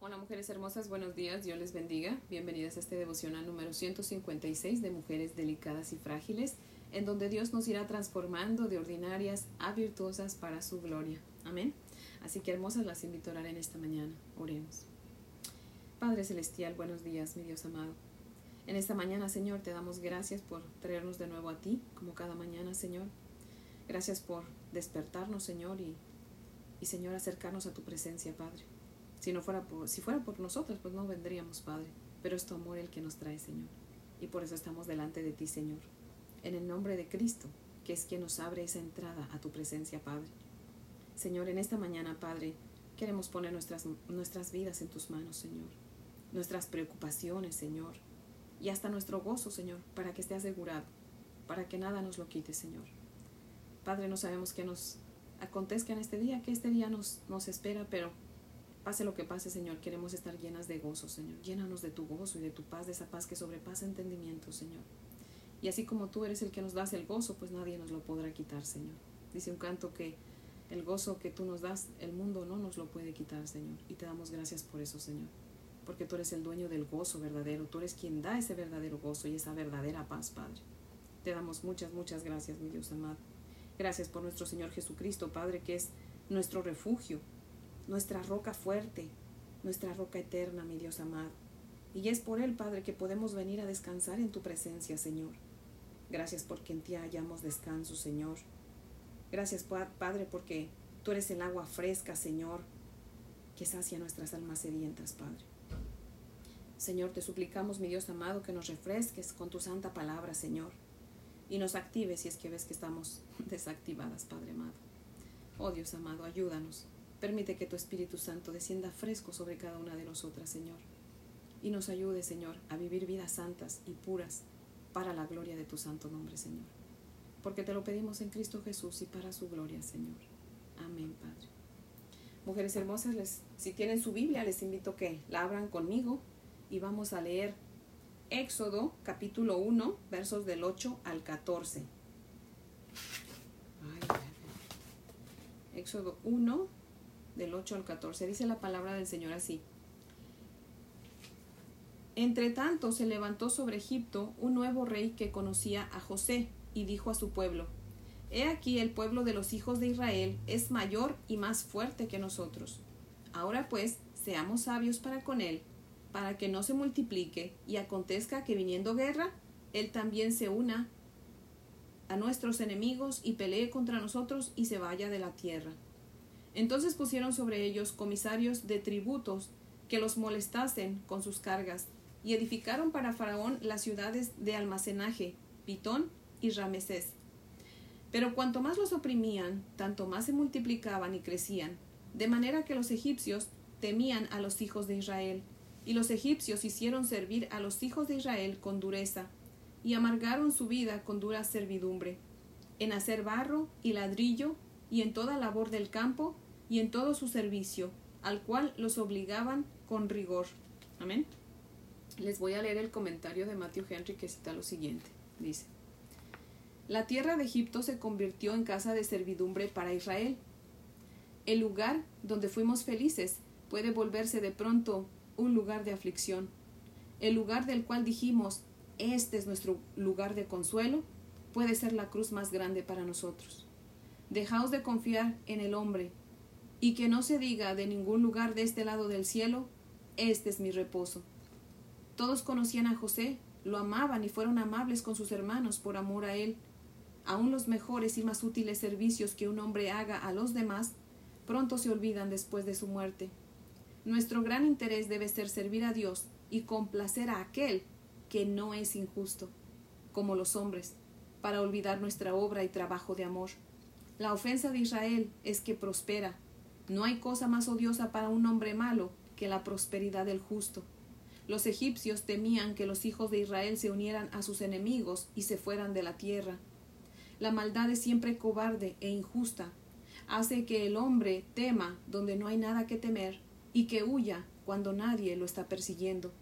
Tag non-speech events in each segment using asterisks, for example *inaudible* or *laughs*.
Hola mujeres hermosas, buenos días, Dios les bendiga. Bienvenidas a este devocional número 156 de Mujeres Delicadas y Frágiles, en donde Dios nos irá transformando de ordinarias a virtuosas para su gloria. Amén. Así que hermosas las invito a orar en esta mañana. Oremos. Padre Celestial, buenos días, mi Dios amado. En esta mañana, Señor, te damos gracias por traernos de nuevo a ti, como cada mañana, Señor. Gracias por despertarnos, Señor, y, y Señor, acercarnos a tu presencia, Padre. Si no fuera por, si fuera por nosotros, pues no vendríamos, Padre. Pero es tu amor el que nos trae, Señor. Y por eso estamos delante de ti, Señor. En el nombre de Cristo, que es quien nos abre esa entrada a tu presencia, Padre. Señor, en esta mañana, Padre, queremos poner nuestras, nuestras vidas en tus manos, Señor. Nuestras preocupaciones, Señor. Y hasta nuestro gozo, Señor, para que esté asegurado, para que nada nos lo quite, Señor. Padre, no sabemos qué nos acontezca en este día, que este día nos, nos espera, pero Pase lo que pase, Señor, queremos estar llenas de gozo, Señor. Llénanos de tu gozo y de tu paz, de esa paz que sobrepasa entendimiento, Señor. Y así como tú eres el que nos das el gozo, pues nadie nos lo podrá quitar, Señor. Dice un canto que el gozo que tú nos das, el mundo no nos lo puede quitar, Señor. Y te damos gracias por eso, Señor. Porque tú eres el dueño del gozo verdadero. Tú eres quien da ese verdadero gozo y esa verdadera paz, Padre. Te damos muchas, muchas gracias, mi Dios amado. Gracias por nuestro Señor Jesucristo, Padre, que es nuestro refugio, nuestra roca fuerte, nuestra roca eterna, mi Dios amado. Y es por Él, Padre, que podemos venir a descansar en tu presencia, Señor. Gracias porque en ti hallamos descanso, Señor. Gracias, Padre, porque tú eres el agua fresca, Señor, que sacia nuestras almas sedientas, Padre. Señor, te suplicamos, mi Dios amado, que nos refresques con tu santa palabra, Señor, y nos actives si es que ves que estamos *laughs* desactivadas, Padre amado. Oh Dios amado, ayúdanos Permite que tu Espíritu Santo descienda fresco sobre cada una de nosotras, Señor. Y nos ayude, Señor, a vivir vidas santas y puras para la gloria de tu santo nombre, Señor. Porque te lo pedimos en Cristo Jesús y para su gloria, Señor. Amén, Padre. Mujeres hermosas, les, si tienen su Biblia, les invito a que la abran conmigo y vamos a leer Éxodo capítulo 1, versos del 8 al 14. Éxodo 1, del 8 al 14. Dice la palabra del Señor así. Entre tanto se levantó sobre Egipto un nuevo rey que conocía a José y dijo a su pueblo, He aquí el pueblo de los hijos de Israel es mayor y más fuerte que nosotros. Ahora pues, seamos sabios para con él, para que no se multiplique y acontezca que viniendo guerra, él también se una a nuestros enemigos y pelee contra nosotros y se vaya de la tierra. Entonces pusieron sobre ellos comisarios de tributos que los molestasen con sus cargas, y edificaron para Faraón las ciudades de almacenaje, Pitón y Ramesés. Pero cuanto más los oprimían, tanto más se multiplicaban y crecían, de manera que los egipcios temían a los hijos de Israel, y los egipcios hicieron servir a los hijos de Israel con dureza, y amargaron su vida con dura servidumbre, en hacer barro y ladrillo, y en toda labor del campo, y en todo su servicio, al cual los obligaban con rigor. Amén. Les voy a leer el comentario de Matthew Henry que cita lo siguiente. Dice, La tierra de Egipto se convirtió en casa de servidumbre para Israel. El lugar donde fuimos felices puede volverse de pronto un lugar de aflicción. El lugar del cual dijimos, este es nuestro lugar de consuelo, puede ser la cruz más grande para nosotros. Dejaos de confiar en el hombre y que no se diga de ningún lugar de este lado del cielo, este es mi reposo. Todos conocían a José, lo amaban y fueron amables con sus hermanos por amor a él. Aun los mejores y más útiles servicios que un hombre haga a los demás, pronto se olvidan después de su muerte. Nuestro gran interés debe ser servir a Dios y complacer a aquel que no es injusto, como los hombres, para olvidar nuestra obra y trabajo de amor. La ofensa de Israel es que prospera, no hay cosa más odiosa para un hombre malo que la prosperidad del justo. Los egipcios temían que los hijos de Israel se unieran a sus enemigos y se fueran de la tierra. La maldad es siempre cobarde e injusta. Hace que el hombre tema donde no hay nada que temer y que huya cuando nadie lo está persiguiendo.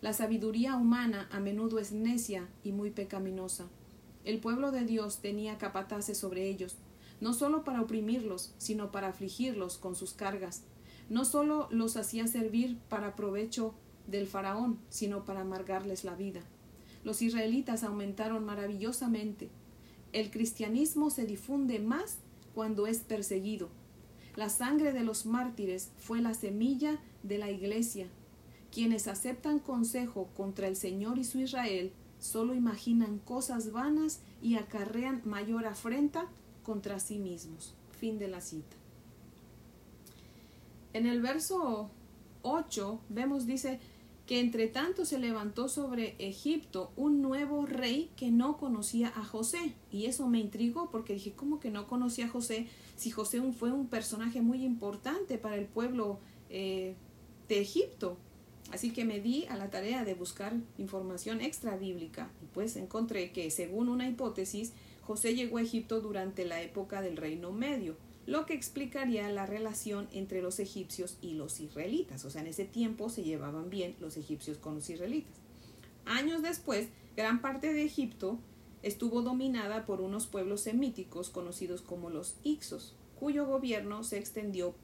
La sabiduría humana a menudo es necia y muy pecaminosa. El pueblo de Dios tenía capataces sobre ellos, no solo para oprimirlos, sino para afligirlos con sus cargas. no solo los hacía servir para provecho del faraón, sino para amargarles la vida. Los israelitas aumentaron maravillosamente. El cristianismo se difunde más cuando es perseguido. La sangre de los mártires fue la semilla de la iglesia. Quienes aceptan consejo contra el Señor y su Israel solo imaginan cosas vanas y acarrean mayor afrenta contra sí mismos. Fin de la cita. En el verso 8 vemos, dice, que entre tanto se levantó sobre Egipto un nuevo rey que no conocía a José. Y eso me intrigó porque dije, ¿cómo que no conocía a José? Si José fue un personaje muy importante para el pueblo eh, de Egipto. Así que me di a la tarea de buscar información extra bíblica y pues encontré que según una hipótesis, José llegó a Egipto durante la época del Reino Medio lo que explicaría la relación entre los egipcios y los israelitas. O sea, en ese tiempo se llevaban bien los egipcios con los israelitas. Años después, gran parte de Egipto estuvo dominada por unos pueblos semíticos conocidos como los Ixos, cuyo gobierno se extendió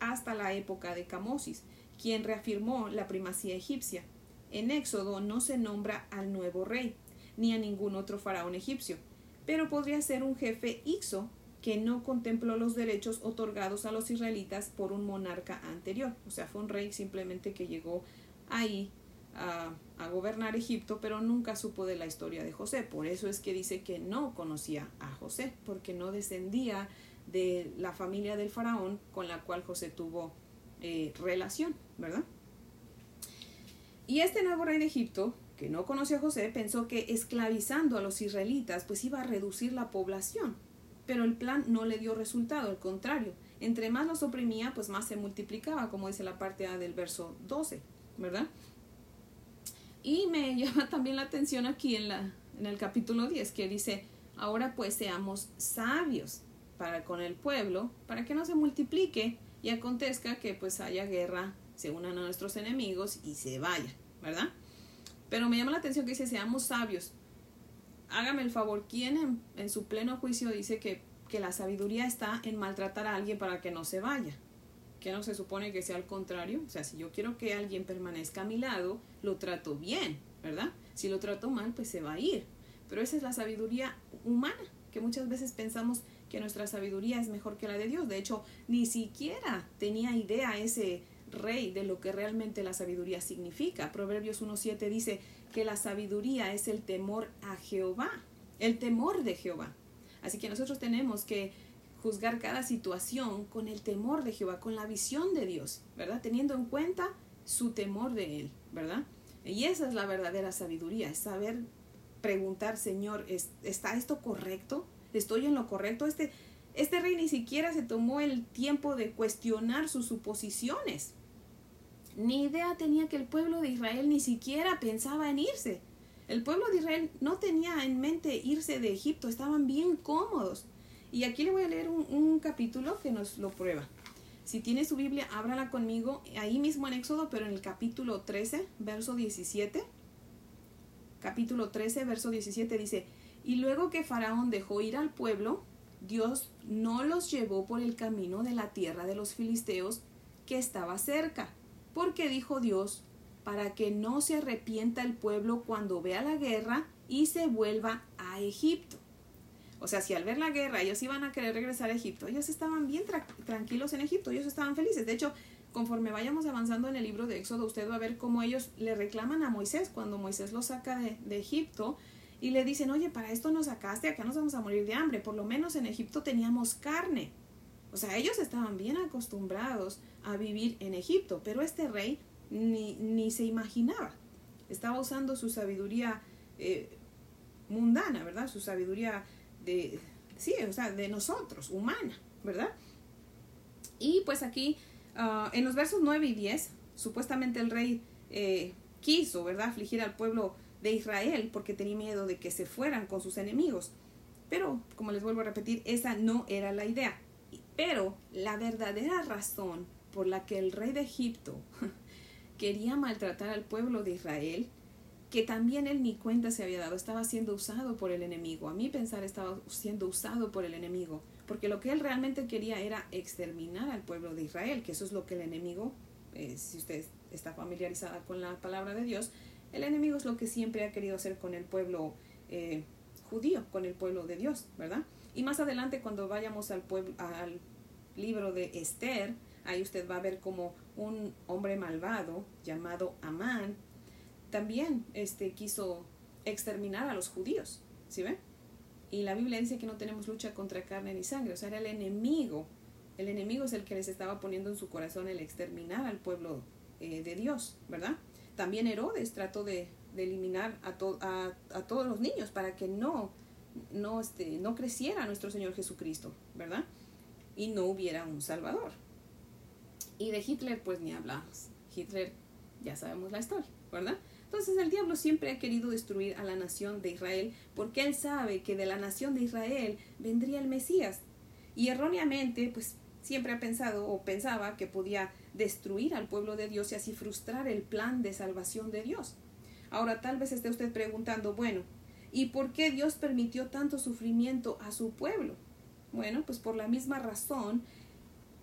hasta la época de Camosis, quien reafirmó la primacía egipcia. En Éxodo no se nombra al nuevo rey, ni a ningún otro faraón egipcio, pero podría ser un jefe Ixo que no contempló los derechos otorgados a los israelitas por un monarca anterior. O sea, fue un rey simplemente que llegó ahí a, gobernar Egipto, pero nunca supo de la historia de José. Por eso es que dice que no conocía a José, porque no descendía de la familia del faraón con la cual José tuvo eh, relación, ¿verdad? Y este nuevo rey de Egipto, que no conoció a José, pensó que esclavizando a los israelitas, pues iba a reducir la población pero el plan no le dio resultado, al contrario, entre más los oprimía, pues más se multiplicaba, como dice la parte A del verso 12, ¿verdad? Y me *laughs* llama también la atención aquí en, la, en el capítulo 10, que dice, ahora pues seamos sabios para con el pueblo, para que no se multiplique y acontezca que pues haya guerra, se unan a nuestros enemigos y se vayan, ¿verdad? Pero me llama la atención que dice, seamos sabios hágame el favor, ¿quién en, su pleno juicio dice que, que, la sabiduría está en maltratar a alguien para que no se vaya? ¿Que no se supone que sea al contrario? O sea, si yo quiero que alguien permanezca a mi lado, lo trato bien, ¿verdad? Si lo trato mal, pues se va a ir. Pero esa es la sabiduría humana, que muchas veces pensamos que nuestra sabiduría es mejor que la de Dios. De hecho, ni siquiera tenía idea ese rey de lo que realmente la sabiduría significa. Proverbios 1.7 dice, que la sabiduría es el temor a Jehová, el temor de Jehová. Así que nosotros tenemos que juzgar cada situación con el temor de Jehová, con la visión de Dios, ¿verdad? Teniendo en cuenta su temor de Él, ¿verdad? Y esa es la verdadera sabiduría, es saber preguntar, Señor, ¿está esto correcto? ¿Estoy en lo correcto? Este, este rey ni siquiera se tomó el tiempo de cuestionar sus suposiciones. Ni idea tenía que el pueblo de Israel ni siquiera pensaba en irse. El pueblo de Israel no tenía en mente irse de Egipto, estaban bien cómodos. Y aquí le voy a leer un, capítulo que nos lo prueba. Si tiene su Biblia, ábrala conmigo, ahí mismo en Éxodo, pero en el capítulo 13, verso 17. Capítulo 13, verso 17 dice, y luego que Faraón dejó ir al pueblo, Dios no los llevó por el camino de la tierra de los filisteos que estaba cerca, porque dijo Dios, para que no se arrepienta el pueblo cuando vea la guerra y se vuelva a Egipto. O sea, si al ver la guerra ellos iban a querer regresar a Egipto, ellos estaban bien tranquilos en Egipto, ellos estaban felices. De hecho, conforme vayamos avanzando en el libro de Éxodo, usted va a ver cómo ellos le reclaman a Moisés cuando Moisés lo saca de, de Egipto y le dicen, oye, para esto nos sacaste, acá nos vamos a morir de hambre, por lo menos en Egipto teníamos carne. O sea, ellos estaban bien acostumbrados a vivir en Egipto, pero este rey ni, ni se imaginaba. Estaba usando su sabiduría eh, mundana, ¿verdad? Su sabiduría de, sí, o sea, de nosotros, humana, ¿verdad? Y pues aquí, ah, en los versos 9 y 10, supuestamente el rey eh, quiso, ¿verdad?, afligir al pueblo de Israel porque tenía miedo de que se fueran con sus enemigos. Pero, como les vuelvo a repetir, esa no era la idea. Pero la verdadera razón por la que el rey de Egipto *laughs* quería maltratar al pueblo de Israel que también él ni cuenta se había dado, estaba siendo usado por el enemigo. A mí pensar estaba siendo usado por el enemigo, porque lo que él realmente quería era exterminar al pueblo de Israel, que eso es lo que el enemigo, eh, si usted está familiarizada con la palabra de Dios, el enemigo es lo que siempre ha querido hacer con el pueblo eh, judío, con el pueblo de Dios, ¿verdad? Y más adelante cuando vayamos al, pueblo, al libro de Esther, ahí usted va a ver como un hombre malvado llamado Amán, también este, quiso exterminar a los judíos, ¿sí ven? Y la Biblia dice que no tenemos lucha contra carne ni sangre, o sea, era el enemigo. El enemigo es el que les estaba poniendo en su corazón el exterminar al pueblo eh, de Dios, ¿verdad? También Herodes trató de, eliminar a, a, todos los niños para que no, no, este, no creciera nuestro Señor Jesucristo, ¿verdad? Y no hubiera un Salvador. Y de Hitler, pues ni hablamos. Hitler, ya sabemos la historia, ¿verdad? Entonces el diablo siempre ha querido destruir a la nación de Israel porque él sabe que de la nación de Israel vendría el Mesías. Y erróneamente, pues siempre ha pensado o pensaba que podía destruir al pueblo de Dios y así frustrar el plan de salvación de Dios. Ahora tal vez esté usted preguntando, bueno, ¿y por qué Dios permitió tanto sufrimiento a su pueblo? Bueno, pues por la misma razón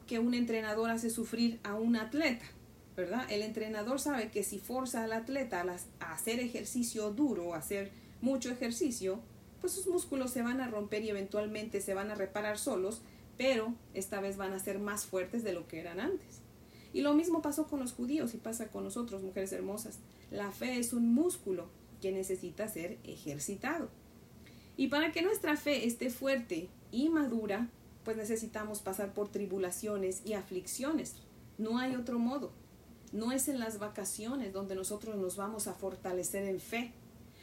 que un entrenador hace sufrir a un atleta. ¿verdad? El entrenador sabe que si forza al atleta a hacer ejercicio duro, a hacer mucho ejercicio, pues sus músculos se van a romper y eventualmente se van a reparar solos, pero esta vez van a ser más fuertes de lo que eran antes. Y lo mismo pasó con los judíos y pasa con nosotros, mujeres hermosas. La fe es un músculo que necesita ser ejercitado. Y para que nuestra fe esté fuerte y madura, pues necesitamos pasar por tribulaciones y aflicciones. No hay otro modo. No es en las vacaciones donde nosotros nos vamos a fortalecer en fe.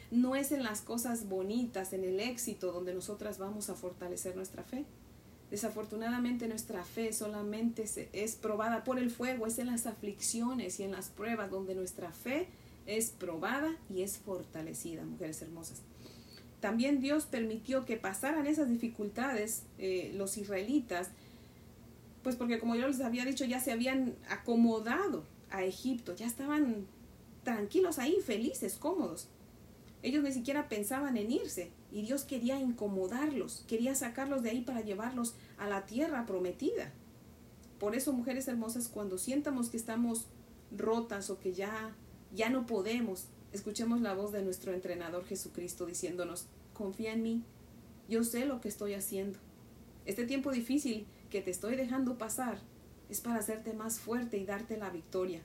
No es en las cosas bonitas, en el éxito, donde nosotras vamos a fortalecer nuestra fe. Desafortunadamente nuestra fe solamente es probada por el fuego, es en las aflicciones y en las pruebas donde nuestra fe es probada y es fortalecida, mujeres hermosas. También Dios permitió que pasaran esas dificultades eh, los israelitas, pues porque como yo les había dicho, ya se habían acomodado a Egipto, ya estaban tranquilos ahí, felices, cómodos. Ellos ni siquiera pensaban en irse y Dios quería incomodarlos, quería sacarlos de ahí para llevarlos a la tierra prometida. Por eso, mujeres hermosas, cuando sientamos que estamos rotas o que ya ya no podemos, escuchemos la voz de nuestro entrenador Jesucristo diciéndonos, confía en mí, yo sé lo que estoy haciendo. Este tiempo difícil que te estoy dejando pasar, es para hacerte más fuerte y darte la victoria.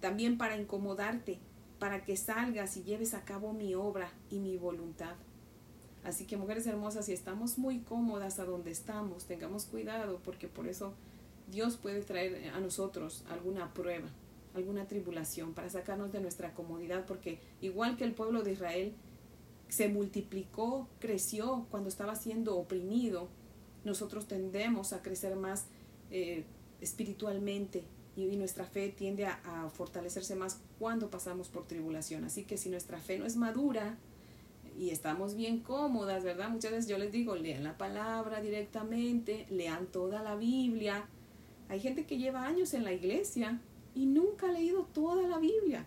También para incomodarte, para que salgas y lleves a cabo mi obra y mi voluntad. Así que mujeres hermosas, si estamos muy cómodas a donde estamos, tengamos cuidado porque por eso Dios puede traer a nosotros alguna prueba, alguna tribulación para sacarnos de nuestra comodidad porque igual que el pueblo de Israel se multiplicó, creció cuando estaba siendo oprimido, nosotros tendemos a crecer más eh, espiritualmente y, nuestra fe tiende a, fortalecerse más cuando pasamos por tribulación. Así que si nuestra fe no es madura y estamos bien cómodas, ¿verdad? Muchas veces yo les digo, lean la palabra directamente, lean toda la Biblia. Hay gente que lleva años en la iglesia y nunca ha leído toda la Biblia.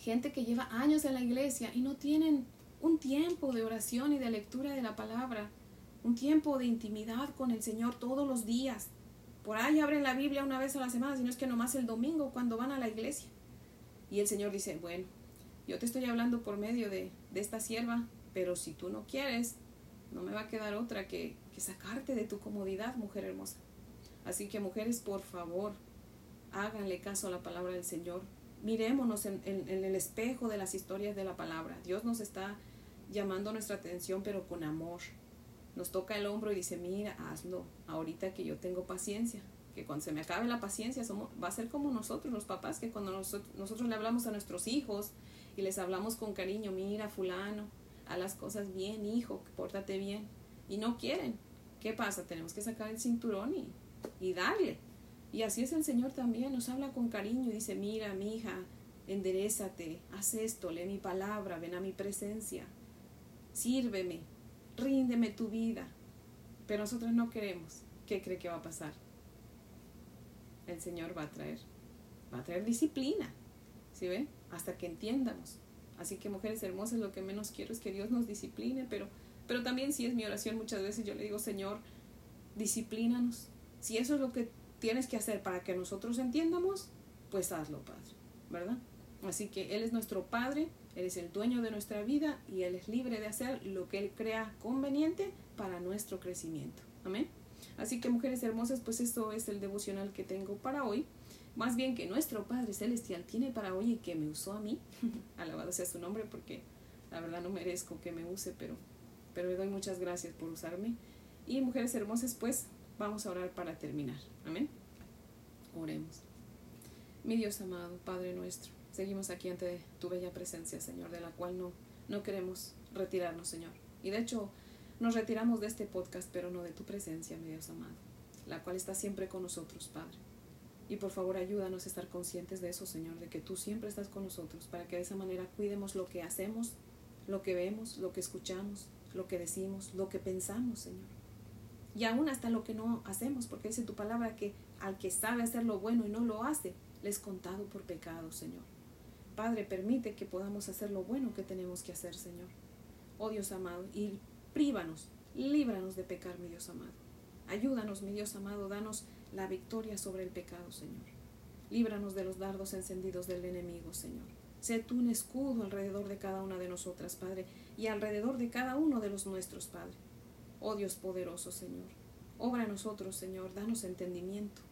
Gente que lleva años en la iglesia y no tienen un tiempo de oración y de lectura de la palabra, un tiempo de intimidad con el Señor todos los días. Por ahí abren la Biblia una vez a la semana, sino es que nomás el domingo cuando van a la iglesia. Y el Señor dice, bueno, yo te estoy hablando por medio de, esta sierva, pero si tú no quieres, no me va a quedar otra que, sacarte de tu comodidad, mujer hermosa. Así que mujeres, por favor, háganle caso a la palabra del Señor. Mirémonos en, en el espejo de las historias de la palabra. Dios nos está llamando nuestra atención, pero con amor nos toca el hombro y dice, mira, hazlo, ahorita que yo tengo paciencia, que cuando se me acabe la paciencia somos, va a ser como nosotros los papás, que cuando nosotros, nosotros le hablamos a nuestros hijos y les hablamos con cariño, mira, fulano, haz las cosas bien, hijo, pórtate bien, y no quieren. ¿Qué pasa? Tenemos que sacar el cinturón y, y darle. Y así es el Señor también, nos habla con cariño y dice, mira, mi hija, enderezate, haz esto, lee mi palabra, ven a mi presencia, sírveme, ríndeme tu vida. Pero nosotros no queremos. ¿Qué cree que va a pasar? El Señor va a traer, va a traer disciplina. ¿Sí ve? Hasta que entiendamos, Así que mujeres hermosas, lo que menos quiero es que Dios nos discipline, pero, pero también si es mi oración muchas veces yo le digo, Señor, disciplínanos. Si eso es lo que tienes que hacer para que nosotros entiendamos, pues hazlo, Padre, ¿verdad? Así que Él es nuestro Padre, Él es el dueño de nuestra vida y Él es libre de hacer lo que Él crea conveniente para nuestro crecimiento. Amén. Así que mujeres hermosas, pues esto es el devocional que tengo para hoy. Más bien que nuestro Padre Celestial tiene para hoy y que me usó a mí. *laughs* Alabado sea su nombre porque la verdad no merezco que me use, pero, pero le doy muchas gracias por usarme. Y mujeres hermosas, pues vamos a orar para terminar. Amén. Oremos. Mi Dios amado, Padre nuestro, seguimos aquí ante tu bella presencia, Señor, de la cual no, no queremos retirarnos, Señor. Y de hecho, nos retiramos de este podcast, pero no de tu presencia, mi Dios amado, la cual está siempre con nosotros, Padre. Y por favor ayúdanos a estar conscientes de eso, Señor, de que tú siempre estás con nosotros, para que de esa manera cuidemos lo que hacemos, lo que vemos, lo que escuchamos, lo que decimos, lo que pensamos, Señor. Y aún hasta lo que no hacemos, porque dice tu palabra que al que sabe hacer lo bueno y no lo hace, le es contado por pecado, Señor. Padre, permite que podamos hacer lo bueno que tenemos que hacer, Señor. Oh Dios amado, y prívanos, líbranos de pecar, mi Dios amado. Ayúdanos, mi Dios amado, danos la victoria sobre el pecado, Señor. Líbranos de los dardos encendidos del enemigo, Señor. Sé tú un escudo alrededor de cada una de nosotras, Padre, y alrededor de cada uno de los nuestros, Padre. Oh Dios poderoso, Señor. Obra a nosotros, Señor, danos entendimiento.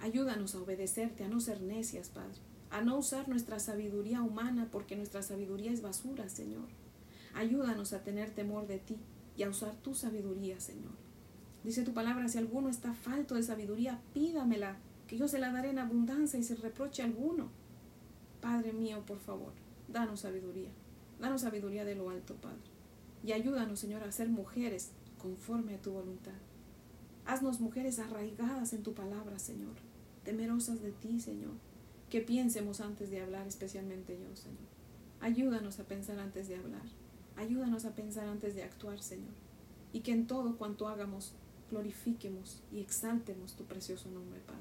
Ayúdanos a obedecerte, a no ser necias, Padre, a no usar nuestra sabiduría humana, porque nuestra sabiduría es basura, Señor. Ayúdanos a tener temor de ti y a usar tu sabiduría, Señor. Dice tu palabra, si alguno está falto de sabiduría, pídamela, que yo se la daré en abundancia y sin reproche alguno. Padre mío, por favor, danos sabiduría. Danos sabiduría de lo alto, Padre. Y ayúdanos, Señor, a ser mujeres conforme a tu voluntad. Haznos mujeres arraigadas en tu palabra, Señor, temerosas de ti, Señor, que piensemos antes de hablar, especialmente yo, Señor. Ayúdanos a pensar antes de hablar. Ayúdanos a pensar antes de actuar, Señor. Y que en todo cuanto hagamos glorifiquemos y exaltemos tu precioso nombre, Padre.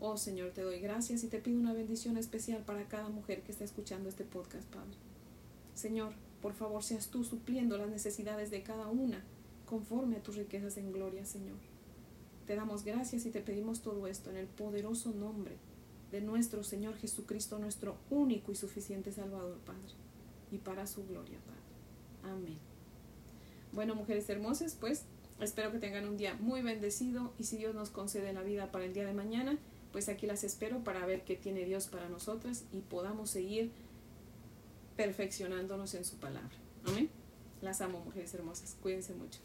Oh Señor, te doy gracias y te pido una bendición especial para cada mujer que está escuchando este podcast, Padre. Señor, por favor, seas tú supliendo las necesidades de cada una conforme a tus riquezas en gloria, Señor. Te damos gracias y te pedimos todo esto en el poderoso nombre de nuestro Señor Jesucristo, nuestro único y suficiente Salvador, Padre, y para su gloria, Padre. Amén. Bueno, mujeres hermosas, pues Espero que tengan un día muy bendecido y si Dios nos concede la vida para el día de mañana, pues aquí las espero para ver qué tiene Dios para nosotras y podamos seguir perfeccionándonos en su palabra. Amén. Las amo, mujeres hermosas. Cuídense mucho.